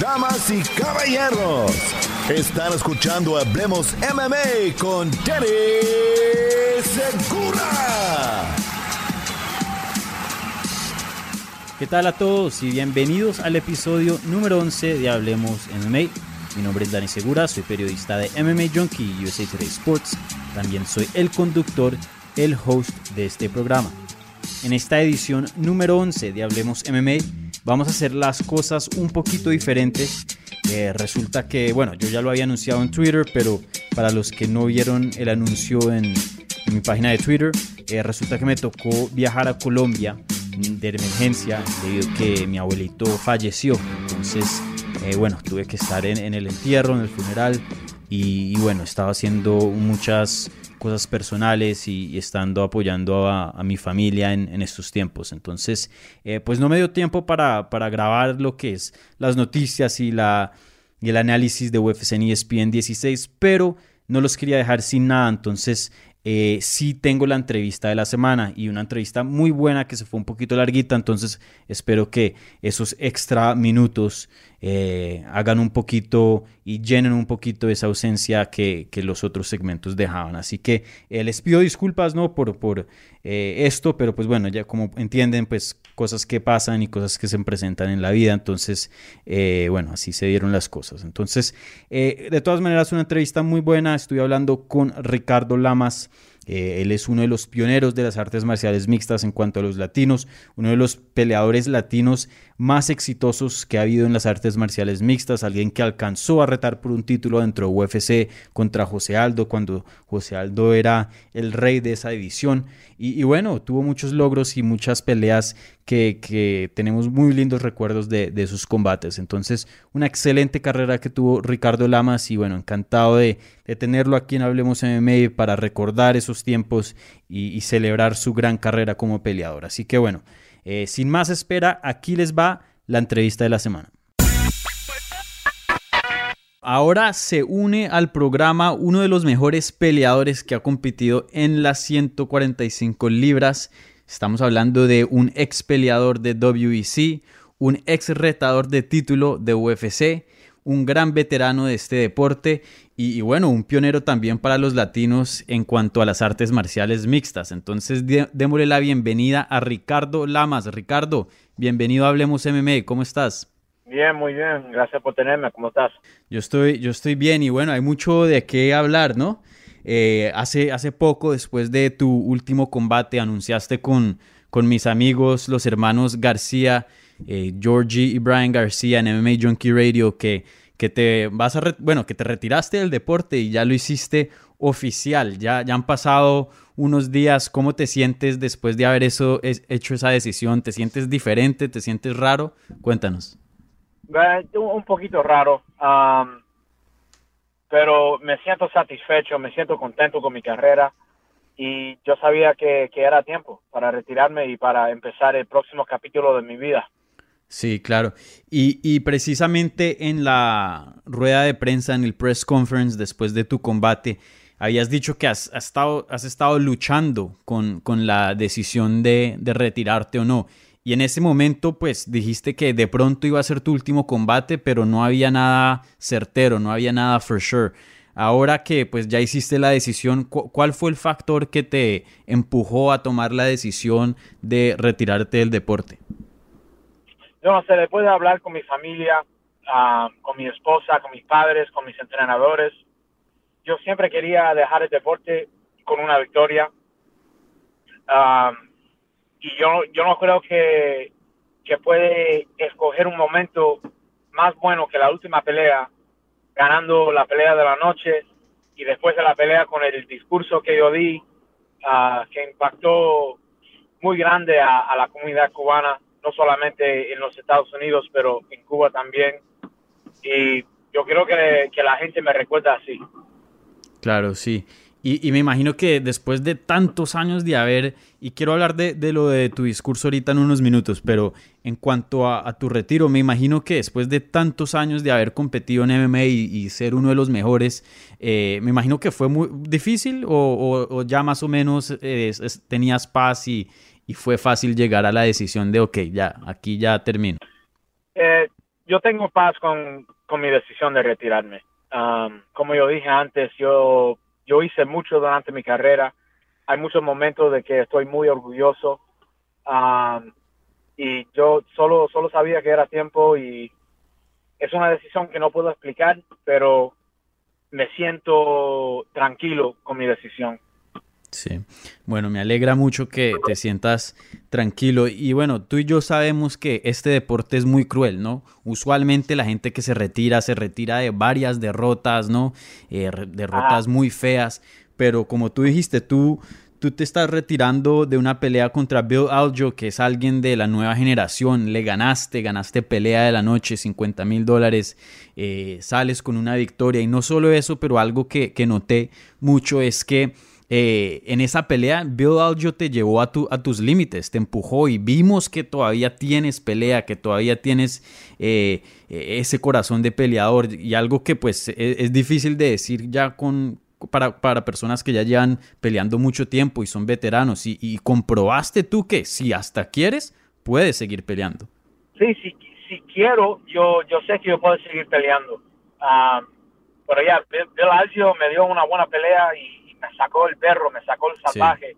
Damas y caballeros, están escuchando Hablemos MMA con Danny Segura. ¿Qué tal a todos y bienvenidos al episodio número 11 de Hablemos MMA? Mi nombre es Dani Segura, soy periodista de MMA Junkie y USA Today Sports. También soy el conductor, el host de este programa. En esta edición número 11 de Hablemos MMA vamos a hacer las cosas un poquito diferentes. Eh, resulta que, bueno, yo ya lo había anunciado en Twitter, pero para los que no vieron el anuncio en, mi página de Twitter, eh, resulta que me tocó viajar a Colombia de emergencia debido a que mi abuelito falleció. Entonces, eh, bueno, tuve que estar en, en, el entierro, en el funeral y, y bueno, estaba haciendo muchas cosas personales y, estando apoyando a, a, mi familia en, en estos tiempos. Entonces, eh, pues no me dio tiempo para, para, grabar lo que es las noticias y, la, y el análisis de UFC en ESPN 16, pero no los quería dejar sin nada. Entonces, eh, sí tengo la entrevista de la semana y una entrevista muy buena que se fue un poquito larguita, entonces espero que esos extra minutos eh, hagan un poquito y llenen un poquito esa ausencia que, los otros segmentos dejaban. Así que eh, les pido disculpas ¿no? por, por eh, esto, pero pues bueno, ya como entienden, pues cosas que pasan y cosas que se presentan en la vida, entonces bueno, así se dieron las cosas. Entonces, de todas maneras, una entrevista muy buena, estoy hablando con Ricardo Lamas. Eh, él es uno de los pioneros de las artes marciales mixtas en cuanto a los latinos, uno de los peleadores latinos más exitosos que ha habido en las artes marciales mixtas, alguien que alcanzó a retar por un título dentro de UFC contra José Aldo cuando José Aldo era el rey de esa división. Y, bueno, tuvo muchos logros y muchas peleas que, que tenemos muy lindos recuerdos de, de, sus combates. Entonces, una excelente carrera que tuvo Ricardo Lamas y bueno, encantado de, de tenerlo aquí en Hablemos MMA para recordar esos tiempos y celebrar su gran carrera como peleador. Así que bueno. Eh, sin más espera, aquí les va la entrevista de la semana. Ahora se une al programa uno de los mejores peleadores que ha competido en las 145 libras. Estamos hablando de un ex peleador de WEC, un ex retador de título de UFC, un gran veterano de este deporte y, y, bueno, un pionero también para los latinos en cuanto a las artes marciales mixtas. Entonces, démosle la bienvenida a Ricardo Lamas. Ricardo, bienvenido a Hablemos MMA, ¿cómo estás? Bien, muy bien, gracias por tenerme, ¿cómo estás? Yo estoy, yo estoy bien y bueno, hay mucho de qué hablar, ¿no? Eh, hace, hace poco, después de tu último combate, anunciaste con, con mis amigos, los hermanos García, eh, Georgie y Brian García en MMA Junkie Radio, que que te vas a bueno, que te retiraste del deporte y ya lo hiciste oficial. Ya, ya han pasado unos días. ¿Cómo te sientes después de haber eso, hecho esa decisión? ¿Te sientes diferente? ¿Te sientes raro? Cuéntanos. Un poquito raro, pero me siento satisfecho, me siento contento con mi carrera y yo sabía que, que era tiempo para retirarme y para empezar el próximo capítulo de mi vida. Sí, claro. Y, y, precisamente en la rueda de prensa, en el press conference después de tu combate, habías dicho que has, estado, has estado luchando con, con la decisión de, de, retirarte o no. Y en ese momento, pues dijiste que de pronto iba a ser tu último combate, pero no había nada certero, no había nada for sure. Ahora que pues ya hiciste la decisión, ¿cuál fue el factor que te empujó a tomar la decisión de retirarte del deporte? No sé, después de hablar con mi familia, uh, con mi esposa, con mis padres, con mis entrenadores, yo siempre quería dejar el deporte con una victoria. Um, y yo, yo no creo que, que puede escoger un momento más bueno que la última pelea, ganando la pelea de la noche y después de la pelea con el discurso que yo di, uh, que impactó muy grande a la comunidad cubana no solamente en los Estados Unidos, pero en Cuba también. Y yo creo que, que la gente me recuerda así. Claro, sí. Y, me imagino que después de tantos años de haber, y quiero hablar de, de lo de tu discurso ahorita en unos minutos, pero en cuanto a, tu retiro, me imagino que después de tantos años de haber competido en MMA y, ser uno de los mejores, eh, me imagino que fue muy difícil o, ya más o menos eh, tenías paz y, y, fue fácil llegar a la decisión de, ok, ya, aquí ya termino. Eh, yo tengo paz con, con, mi decisión de retirarme. Um, como yo dije antes, yo yo hice mucho durante mi carrera. Hay muchos momentos de que estoy muy orgulloso. Um, y yo solo, solo sabía que era tiempo y es una decisión que no puedo explicar, pero me siento tranquilo con mi decisión. Sí, bueno, me alegra mucho que te sientas tranquilo. Y bueno, tú y yo sabemos que este deporte es muy cruel, ¿no? Usualmente la gente que se retira se retira de varias derrotas, ¿no? Eh, derrotas muy feas, pero como tú dijiste, tú, tú te estás retirando de una pelea contra Bill Aljo, que es alguien de la nueva generación, le ganaste, ganaste pelea de la noche, 50 mil dólares, eh, sales con una victoria. Y no solo eso, pero algo que, que noté mucho es que eh, en esa pelea, Bill Aljo te llevó a, tu, a tus límites, te empujó y vimos que todavía tienes pelea, que todavía tienes eh, ese corazón de peleador y algo que pues e, es, difícil de decir ya con, para, para, personas que ya llevan peleando mucho tiempo y son veteranos y, comprobaste tú que si hasta quieres, puedes seguir peleando. Sí, si, si quiero, yo, yo sé que yo puedo seguir peleando. Ah, pero ya, Bill Aljo me dio una buena pelea y me sacó el perro, me sacó el salvaje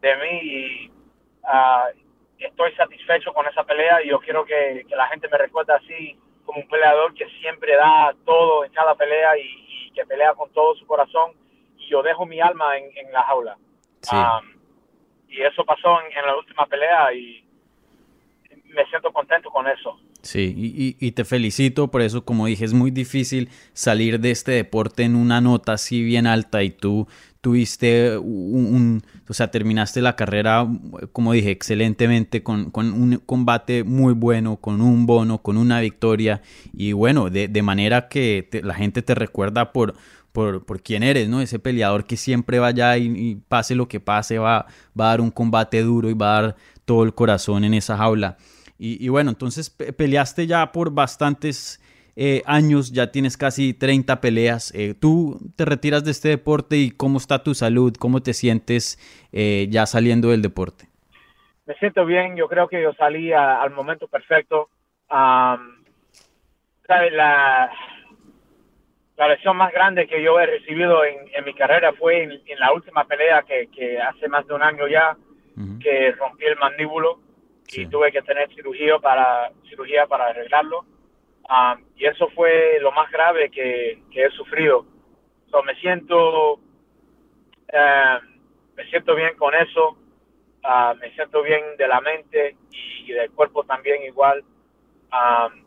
de mí y ah, estoy satisfecho con esa pelea y yo quiero que, la gente me recuerde así como un peleador que siempre da todo en cada pelea y, que pelea con todo su corazón y yo dejo mi alma en, la jaula. Ah, y eso pasó en, la última pelea y me siento contento con eso. Sí, y, y, te felicito por eso, como dije, es muy difícil salir de este deporte en una nota así bien alta y tú, tuviste un, o sea, terminaste la carrera, como dije, excelentemente, con, un combate muy bueno, con un bono, con una victoria, y bueno, de, manera que la gente te recuerda por, por, por, quién eres, ¿no? Ese peleador que siempre vaya y, y, pase lo que pase, va, va a dar un combate duro y va a dar todo el corazón en esa jaula. Y, y bueno, entonces peleaste ya por bastantes eh, años, ya tienes casi 30 peleas. Eh, ¿Tú te retiras de este deporte y cómo está tu salud? ¿Cómo te sientes eh, ya saliendo del deporte? Me siento bien, yo creo que yo salí al momento perfecto. la, la lesión más grande que yo he recibido en, mi carrera fue en, la última pelea que, hace más de un año ya, que rompí el mandíbulo y tuve que tener cirugía para, cirugía para arreglarlo Um, y eso fue lo más grave que, he sufrido. me siento eh, me siento bien con eso, me siento bien de la mente y, del cuerpo también igual. Um,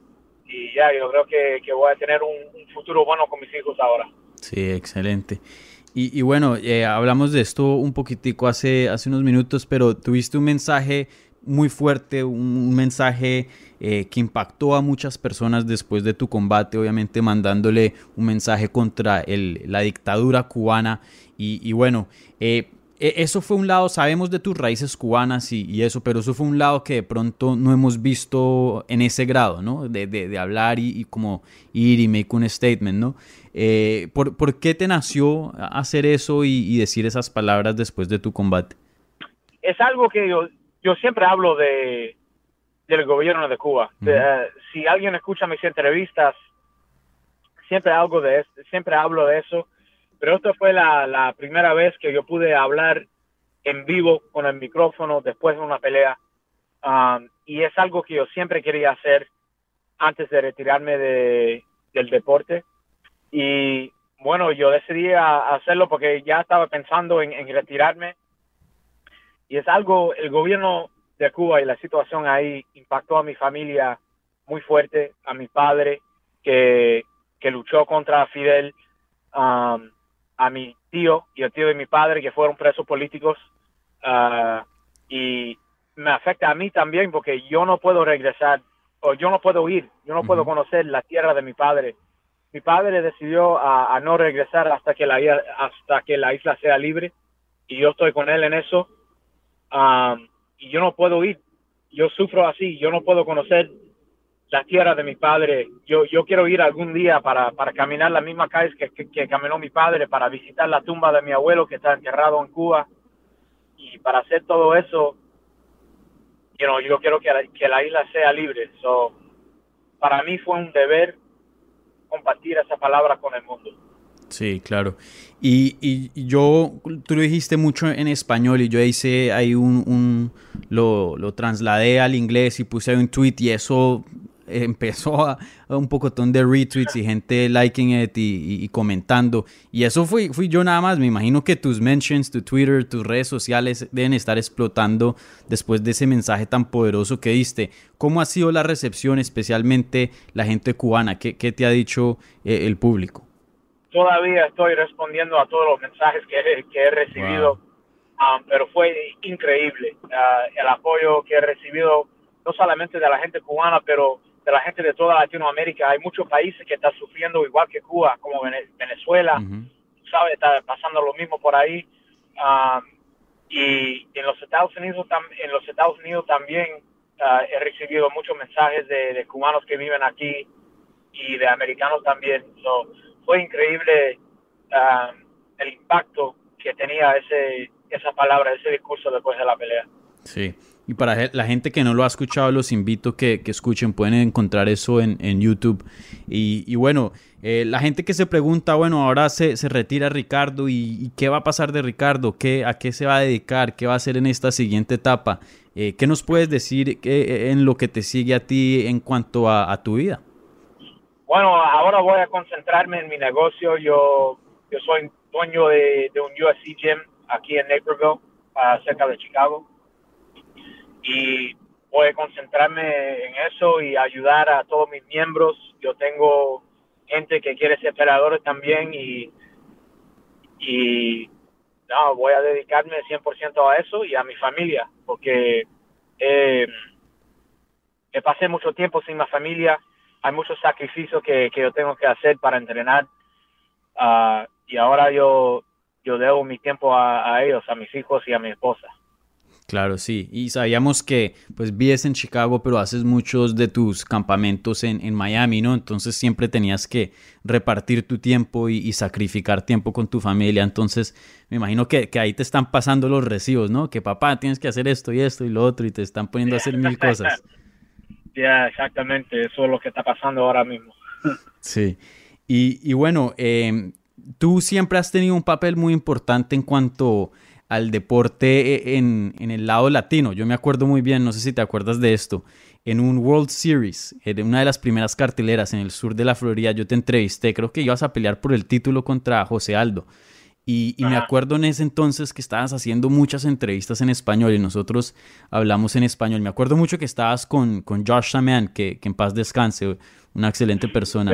y ya, yo creo que, voy a tener un, futuro bueno con mis hijos ahora. Sí, excelente. Y, bueno, eh, hablamos de esto un poquitico hace, hace unos minutos, pero tuviste un mensaje muy fuerte, un, mensaje eh, que impactó a muchas personas después de tu combate, obviamente mandándole un mensaje contra el, la dictadura cubana. Y, bueno, eh, e, eso fue un lado, sabemos de tus raíces cubanas y, eso, pero eso fue un lado que de pronto no hemos visto en ese grado, ¿no? De, de, hablar y, como ir y make un statement, ¿no? Eh, ¿por, ¿por, qué te nació hacer eso y, decir esas palabras después de tu combate? Es algo que yo, yo siempre hablo de del gobierno de Cuba. Eh, si alguien escucha mis entrevistas, siempre algo de siempre hablo de eso. Pero esta fue la, primera vez que yo pude hablar en vivo con el micrófono después de una pelea. Um, y es algo que yo siempre quería hacer antes de retirarme de, del deporte. Y bueno, yo decidí hacerlo porque ya estaba pensando en retirarme y es algo, el gobierno de Cuba y la situación ahí impactó a mi familia muy fuerte, a mi padre que, que luchó contra Fidel, um, a mi tío y el tío de mi padre que fueron presos políticos uh, y me afecta a mí también porque yo no puedo regresar o yo no puedo ir, yo no puedo conocer la tierra de mi padre. Mi padre decidió a, no regresar hasta que la hasta que la isla sea libre y yo estoy con él en eso. Um, y yo no puedo ir, yo sufro así, yo no puedo conocer la tierra de mi padre. Yo, yo quiero ir algún día para, para caminar las mismas calles que, que, caminó mi padre, para visitar la tumba de mi abuelo que está enterrado en Cuba. Y para hacer todo eso, you know, yo quiero que la, que la isla sea libre. So, para mí fue un deber compartir esa palabra con el mundo. Sí, claro. Y, y, yo, tú lo dijiste mucho en español y yo hice ahí un, un lo, lo, trasladé al inglés y puse ahí un tweet y eso empezó a, un pocotón de retweets y gente liking it y, comentando. Y eso fui, fui yo nada más. Me imagino que tus mentions, tu Twitter, tus redes sociales deben estar explotando después de ese mensaje tan poderoso que diste. ¿Cómo ha sido la recepción, especialmente la gente cubana? ¿Qué, qué te ha dicho eh, el público? Todavía estoy respondiendo a todos los mensajes que, que he recibido, um, pero fue increíble uh, el apoyo que he recibido, no solamente de la gente cubana, pero de la gente de toda Latinoamérica. Hay muchos países que están sufriendo igual que Cuba, como Venezuela, ¿sabes? Está pasando lo mismo por ahí. Ah, y en los Estados Unidos, en los Estados Unidos también ah, he recibido muchos mensajes de, cubanos que viven aquí y de americanos también. Fue increíble ah, el impacto que tenía ese, esa palabra, ese discurso después de la pelea. Sí. Y para la gente que no lo ha escuchado, los invito que, que escuchen, pueden encontrar eso en, en YouTube. Y, y bueno, eh, la gente que se pregunta, bueno, ahora se, se retira Ricardo y, qué va a pasar de Ricardo, ¿Qué, a qué se va a dedicar, qué va a hacer en esta siguiente etapa. Eh, ¿Qué nos puedes decir en lo que te sigue a ti en cuanto a, a, tu vida? Bueno, ahora voy a concentrarme en mi negocio. Yo, yo soy dueño de, un USC Gym aquí en Naperville, cerca de Chicago y voy a concentrarme en eso y ayudar a todos mis miembros. Yo tengo gente que quiere ser peleadores también y, y no, voy a dedicarme 100% a eso y a mi familia porque eh, pasé mucho tiempo sin mi familia. Hay muchos sacrificios que, que yo tengo que hacer para entrenar uh, y ahora yo, yo debo mi tiempo a ellos, a mis hijos y a mi esposa. Claro, sí. Y sabíamos que pues vives en Chicago, pero haces muchos de tus campamentos en, en Miami, ¿no? Entonces siempre tenías que repartir tu tiempo y, sacrificar tiempo con tu familia. Entonces me imagino que, que, ahí te están pasando los recibos, ¿no? Que papá, tienes que hacer esto y esto y lo otro y te están poniendo a hacer mil cosas. Ya, exactamente. Eso es lo que está pasando ahora mismo. sí. Y, bueno, eh, tú siempre has tenido un papel muy importante en cuanto al deporte eh, en, en, el lado latino. Yo me acuerdo muy bien, no sé si te acuerdas de esto, en un World Series, en una de las primeras carteleras en el sur de la Florida, yo te entrevisté, creo que ibas a pelear por el título contra José Aldo. Y, y me acuerdo en ese entonces que estabas haciendo muchas entrevistas en español y nosotros hablamos en español. Me acuerdo mucho que estabas con, con Josh Saman, que, que en paz descanse, una excelente persona.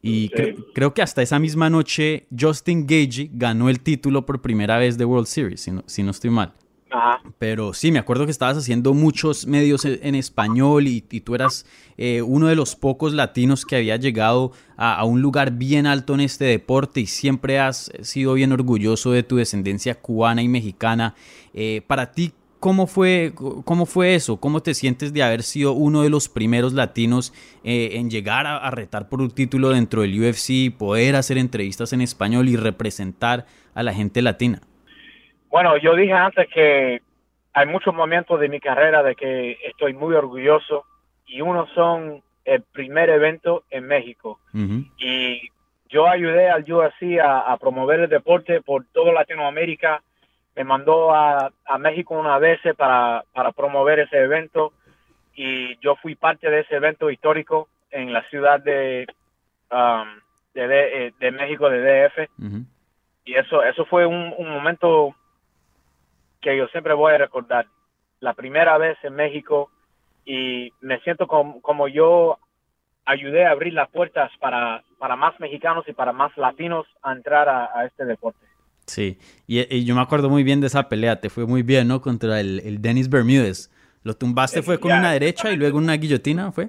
Y creo que hasta esa misma noche Justin Gage ganó el título por primera vez de World Series, si no, si no estoy mal. Pero sí, me acuerdo que estabas haciendo muchos medios e, en español y, tú eras eh, uno de los pocos latinos que había llegado a, un lugar bien alto en este deporte y siempre has sido bien orgulloso de tu descendencia cubana y mexicana. Eh, para ti, ¿Cómo fue, ¿Cómo fue eso? ¿Cómo te sientes de haber sido uno de los primeros latinos eh, en llegar a, retar por un título dentro del UFC, poder hacer entrevistas en español y representar a la gente latina? Bueno, yo dije antes que hay muchos momentos de mi carrera de que estoy muy orgulloso y uno son el primer evento en México. Y yo ayudé al UFC a, a promover el deporte por toda Latinoamérica me mandó a, México una vez para, promover ese evento y yo fui parte de ese evento histórico en la ciudad de, um, de, de, México, de DF. Y eso, eso fue un, momento que yo siempre voy a recordar. La primera vez en México y me siento como, como yo ayudé a abrir las puertas para, para más mexicanos y para más latinos a entrar a este deporte. Sí, y, yo me acuerdo muy bien de esa pelea, te fue muy bien, ¿no? Contra el, el Dennis Bermúdez. Lo tumbaste fue con una derecha y luego una guillotina, ¿fue?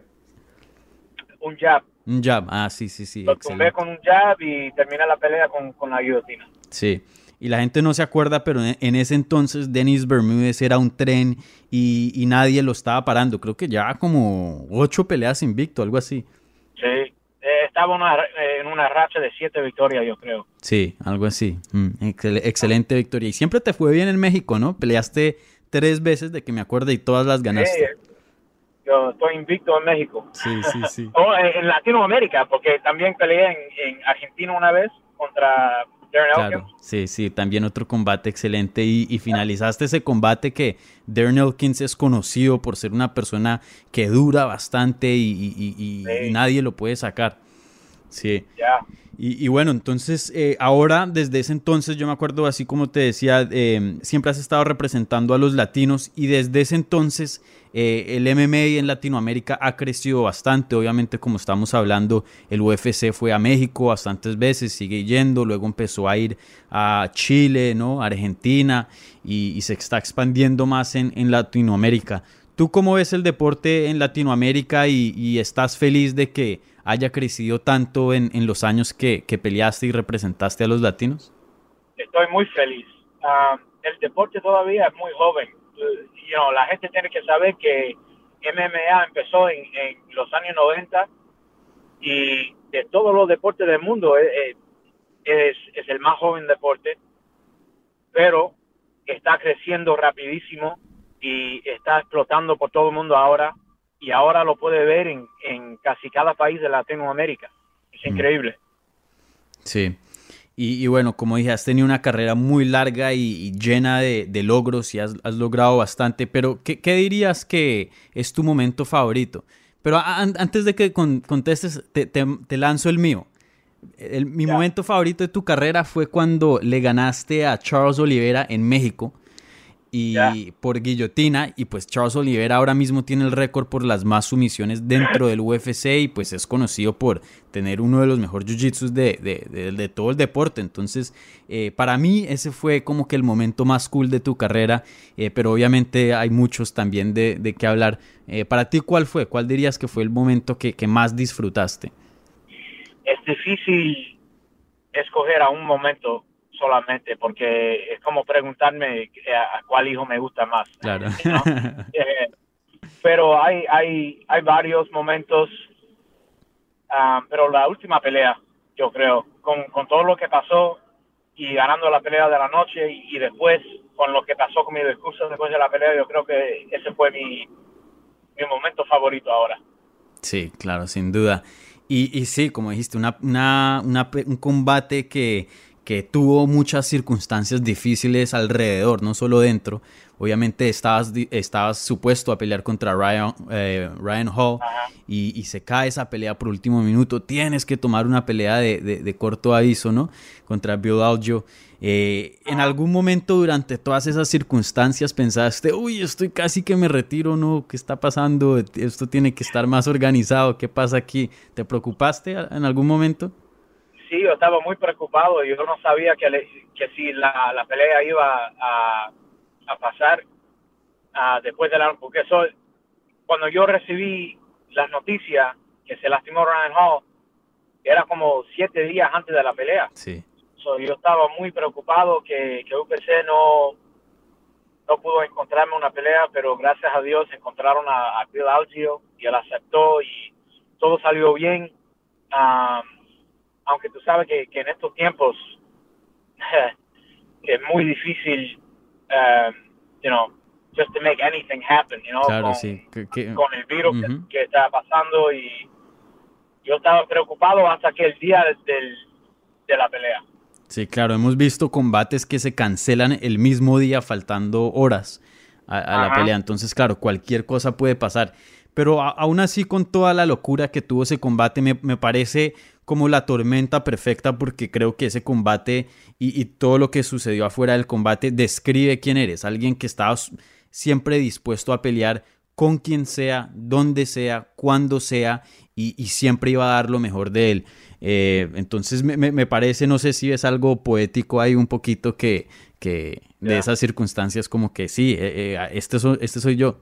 Un jab. Un jab, ah, sí, sí, sí. Lo tumbé con un jab y terminé la pelea con, con la guillotina. Sí y la gente no se acuerda, pero en, ese entonces Dennis Bermúdez era un tren y, nadie lo estaba parando. Creo que ya como ocho peleas invicto, algo así. Sí, eh, estaba en una racha de siete victorias, yo creo. Sí, algo así. Mm, excelente victoria. Y siempre te fue bien en México, ¿no? Peleaste tres veces de que me acuerdo y todas las ganaste. Sí, yo estoy invicto en México. Sí, sí, sí. o en, Latinoamérica, porque también peleé en, en Argentina una vez contra Claro, sí, sí, también otro combate excelente. Y, finalizaste ese combate que Darren Elkins es conocido por ser una persona que dura bastante y, nadie lo puede sacar. Sí. Y, bueno, entonces, eh, ahora, desde ese entonces, yo me acuerdo, así como te decía, eh, siempre has estado representando a los latinos y desde ese entonces eh, el MMA en Latinoamérica ha crecido bastante. Obviamente, como estamos hablando, el UFC fue a México bastantes veces, sigue yendo, luego empezó a ir a Chile, ¿no? Argentina y, se está expandiendo más en, Latinoamérica. ¿Tú cómo ves el deporte en Latinoamérica y, estás feliz de que haya crecido tanto en, los años que, peleaste y representaste a los latinos? Estoy muy feliz. Ah, el deporte todavía es muy joven la gente tiene que saber que MMA empezó en, los años 90 y de todos los deportes del mundo eh, eh, es, el más joven deporte, pero está creciendo rapidísimo y está explotando por todo el mundo ahora y ahora lo puede ver en, en casi cada país de Latinoamérica. Es mm. increíble. Sí. Y, bueno, como dije, has tenido una carrera muy larga y, llena de, logros y has, logrado bastante, pero ¿qué, dirías que es tu momento favorito? Pero antes de que contestes, te, lanzo el mío. mi momento favorito de tu carrera fue cuando le ganaste a Charles Oliveira en México y por guillotina y pues Charles Oliveira ahora mismo tiene el récord por las más sumisiones dentro del UFC y pues es conocido por tener uno de los mejores jiu-jitsu de, todo el deporte. Entonces eh, para mí ese fue como que el momento más cool de tu carrera eh, pero obviamente hay muchos también de, de qué hablar. Eh, para ti cuál fue cuál dirías que fue el momento que, que más disfrutaste es difícil escoger a un momento solamente, porque es como preguntarme a, cuál hijo me gusta más. Claro. Eh, pero hay, hay, hay varios momentos, ah, pero la última pelea, yo creo, con, con todo lo que pasó y ganando la pelea de la noche y, después con lo que pasó con mi discurso después de la pelea, yo creo que ese fue mi, mi momento favorito ahora. Sí, claro, sin duda. Y, y sí, como dijiste, una, una, un combate que que tuvo muchas circunstancias difíciles alrededor, no solo dentro. Obviamente estabas, estabas supuesto a pelear contra Ryan, eh, Ryan Hall y, se cae esa pelea por último minuto. Tienes que tomar una pelea de, corto aviso, ¿no? Contra Bill Algio. Eh, en algún momento durante todas esas circunstancias pensaste, uy, estoy casi que me retiro, ¿no? ¿Qué está pasando? Esto tiene que estar más organizado. ¿Qué pasa aquí? ¿Te preocupaste en algún momento? Sí, yo estaba muy preocupado. Yo no sabía que, que si la, la, pelea iba a, a pasar después de la... Porque eso, cuando yo recibí las noticias que se lastimó Ryan Hall, era como siete días antes de la pelea. Sí. yo estaba muy preocupado que, que UPC no, no pudo encontrarme una pelea, pero gracias a Dios encontraron a, Bill Algio y él aceptó y todo salió bien. Um, aunque tú sabes que, en estos tiempos es muy difícil, um, you know, just to make anything happen, you know, con, el virus que, está pasando y yo estaba preocupado hasta que el día del, de la pelea. Sí, claro, hemos visto combates que se cancelan el mismo día faltando horas a, la pelea, entonces claro, cualquier cosa puede pasar. Pero aún así, con toda la locura que tuvo ese combate, me, me parece como la tormenta perfecta porque creo que ese combate y, todo lo que sucedió afuera del combate describe quién eres, alguien que estaba siempre dispuesto a pelear con quien sea, donde sea, cuando sea y, siempre iba a dar lo mejor de él. Eh, entonces me, parece, no sé si es algo poético ahí un poquito que, que de esas circunstancias como que sí, eh, eh, este, este soy yo.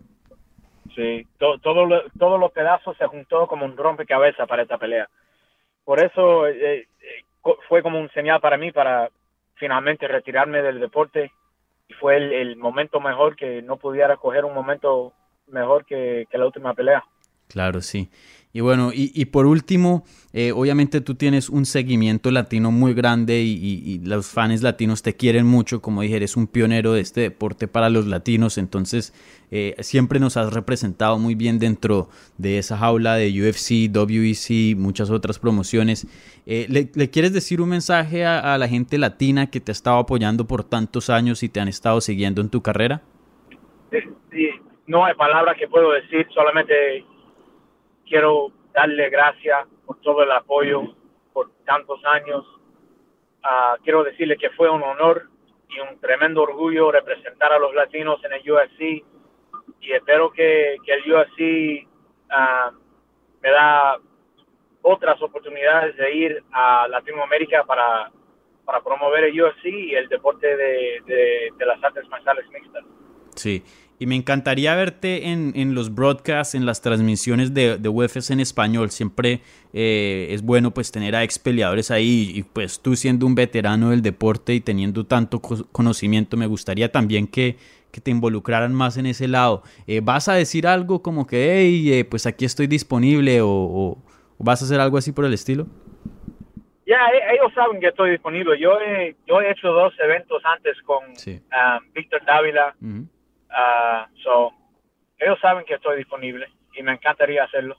Sí, todo, todo lo- todos los pedazos se juntó como un rompecabezas para esta pelea. Por eso eh, eh, fue como un señal para mí para finalmente retirarme del deporte y fue el, momento mejor que no pudiera coger un momento mejor que la última pelea. Claro, sí. Y bueno, y, y por último, eh, obviamente tú tienes un seguimiento latino muy grande y, y- los fans latinos te quieren mucho, como dije, eres un pionero de este deporte para los latinos, entonces eh, siempre nos has representado muy bien dentro de esa jaula de UFC, WEC, muchas otras promociones. Eh, ¿le, le quieres decir un mensaje a, a la gente latina que te ha estado apoyando por tantos años y te han estado siguiendo en tu carrera? Sí, no hay palabras que puedo decir, solamente quiero darle gracias por todo el apoyo por tantos años. Ah, quiero decirle que fue un honor y un tremendo orgullo representar a los latinos en el UFC y espero que, que el UFC ah, me da otras oportunidades de ir a Latinoamérica para, para promover el UFC y el deporte de, de- de las artes marciales mixtas. Sí, y me encantaría verte en, en los broadcasts, en las transmisiones de, de UFC en español. Siempre eh, es bueno pues tener a ex peleadores ahí y pues tú siendo un veterano del deporte y teniendo tanto co- conocimiento, me gustaría también que, que te involucraran más en ese lado. Eh, ¿Vas a decir algo como que, hey, eh, pues aquí estoy disponible o, vas a hacer algo así por el estilo? Ya, e- ellos saben que estoy disponible. Yo he, yo he hecho dos eventos antes con Sí. ah, Víctor Dávila. Ah, so, ellos saben que estoy disponible y me encantaría hacerlo.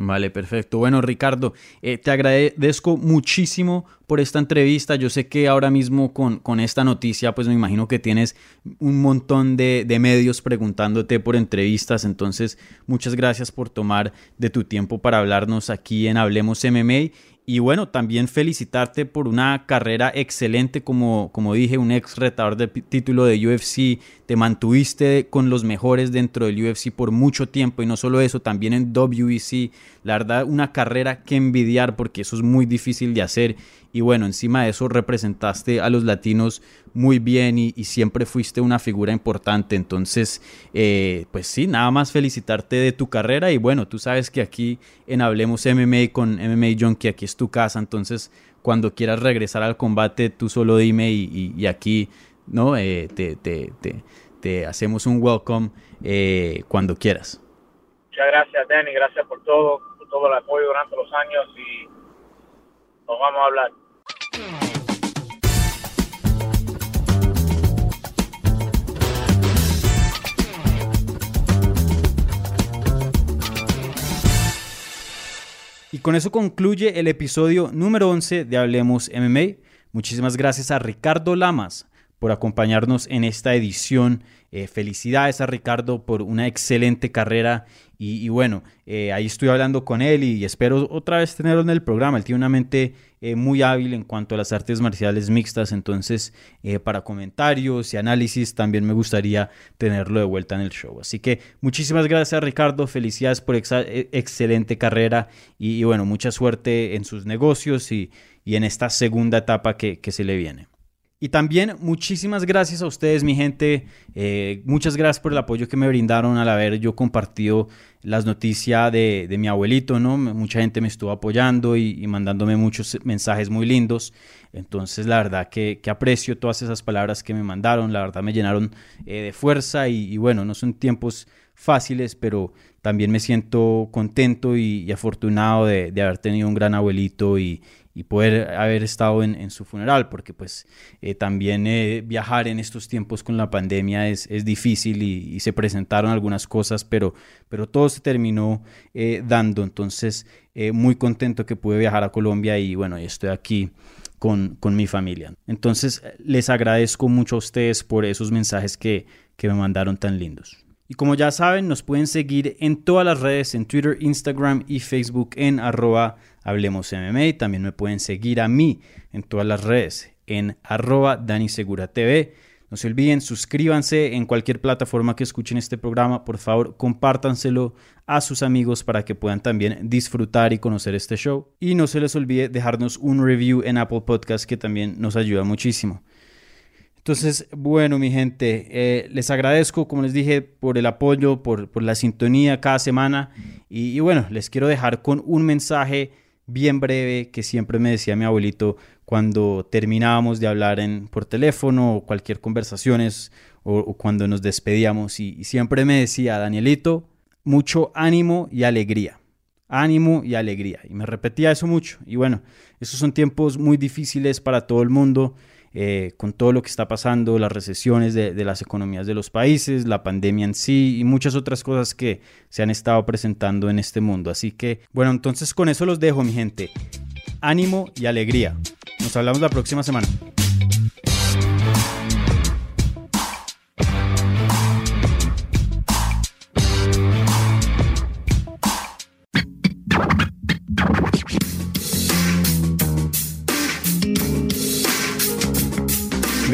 Vale, perfecto. Bueno, Ricardo, eh, te agradezco muchísimo por esta entrevista. Yo sé que ahora mismo con, con esta noticia, pues me imagino que tienes un montón de, de medios preguntándote por entrevistas. Entonces, muchas gracias por tomar de tu tiempo para hablarnos aquí en Hablemos MMA. Y bueno, también felicitarte por una carrera excelente, como, como dije, un ex retador de título de UFC, te mantuviste con los mejores dentro del UFC por mucho tiempo y no solo eso, también en WEC, la verdad, una carrera que envidiar porque eso es muy difícil de hacer y bueno, encima de eso representaste a los latinos muy bien y, siempre fuiste una figura importante, entonces, eh, pues sí, nada más felicitarte de tu carrera y bueno, tú sabes que aquí en Hablemos MMA con MMA Junkie, aquí es tu casa, entonces cuando quieras regresar al combate, tú solo dime y aquí, ¿no? Eh, te, te- te- te hacemos un welcome eh, cuando quieras. Muchas gracias, Danny. Gracias por todo, por todo el apoyo durante los años y vamos a hablar. Y con eso concluye el episodio número 11 de Hablemos MMA. Muchísimas gracias a Ricardo Lamas por acompañarnos en esta edición. Eh, felicidades a Ricardo por una excelente carrera. Y, bueno, eh, ahí estoy hablando con él y espero otra vez tenerlo en el programa. Él tiene una mente eh, muy hábil en cuanto a las artes marciales mixtas. Entonces, para comentarios y análisis, también me gustaría tenerlo de vuelta en el show. Así que muchísimas gracias, Ricardo. Felicidades por eh, excelente carrera y, bueno, mucha suerte en sus negocios y, en esta segunda etapa que se le viene. Y también muchísimas gracias a ustedes, mi gente. Eh, muchas gracias por el apoyo que me brindaron al haber yo compartido las noticias de, de mi abuelito, ¿no? Mucha gente me estuvo apoyando y, mandándome muchos mensajes muy lindos. Entonces, la verdad que, que aprecio todas esas palabras que me mandaron. La verdad me llenaron eh, de fuerza y bueno, no son tiempos fáciles, pero también me siento contento y, afortunado de, haber tenido un gran abuelito y, poder haber estado en, su funeral, porque pues eh, también eh, viajar en estos tiempos con la pandemia es, difícil y, se presentaron algunas cosas, pero, pero todo se terminó eh, dando, entonces eh, muy contento que pude viajar a Colombia y bueno, estoy aquí con, con mi familia. Entonces les agradezco mucho a ustedes por esos mensajes que, que me mandaron tan lindos. Y como ya saben, nos pueden seguir en todas las redes, en Twitter, Instagram y Facebook en arroba Hablemos MMA. También me pueden seguir a mí en todas las redes en arroba. No se olviden, suscríbanse en cualquier plataforma que escuchen este programa. Por favor, compártanselo a sus amigos para que puedan también disfrutar y conocer este show. Y no se les olvide dejarnos un review en Apple Podcast que también nos ayuda muchísimo. Entonces, bueno, mi gente, eh, les agradezco, como les dije, por el apoyo, por, la sintonía cada semana. Y, bueno, les quiero dejar con un mensaje bien breve que siempre me decía mi abuelito cuando terminábamos de hablar por teléfono o cualquier conversaciones o, cuando nos despedíamos. Y siempre me decía, Danielito, mucho ánimo y alegría. Ánimo y alegría. Y me repetía eso mucho. Y bueno, esos son tiempos muy difíciles para todo el mundo eh, con todo lo que está pasando, las recesiones de, de, las economías de los países, la pandemia en sí y muchas otras cosas que se han estado presentando en este mundo. Así que, bueno, entonces con eso los dejo, mi gente. Ánimo y alegría. Nos hablamos la próxima semana.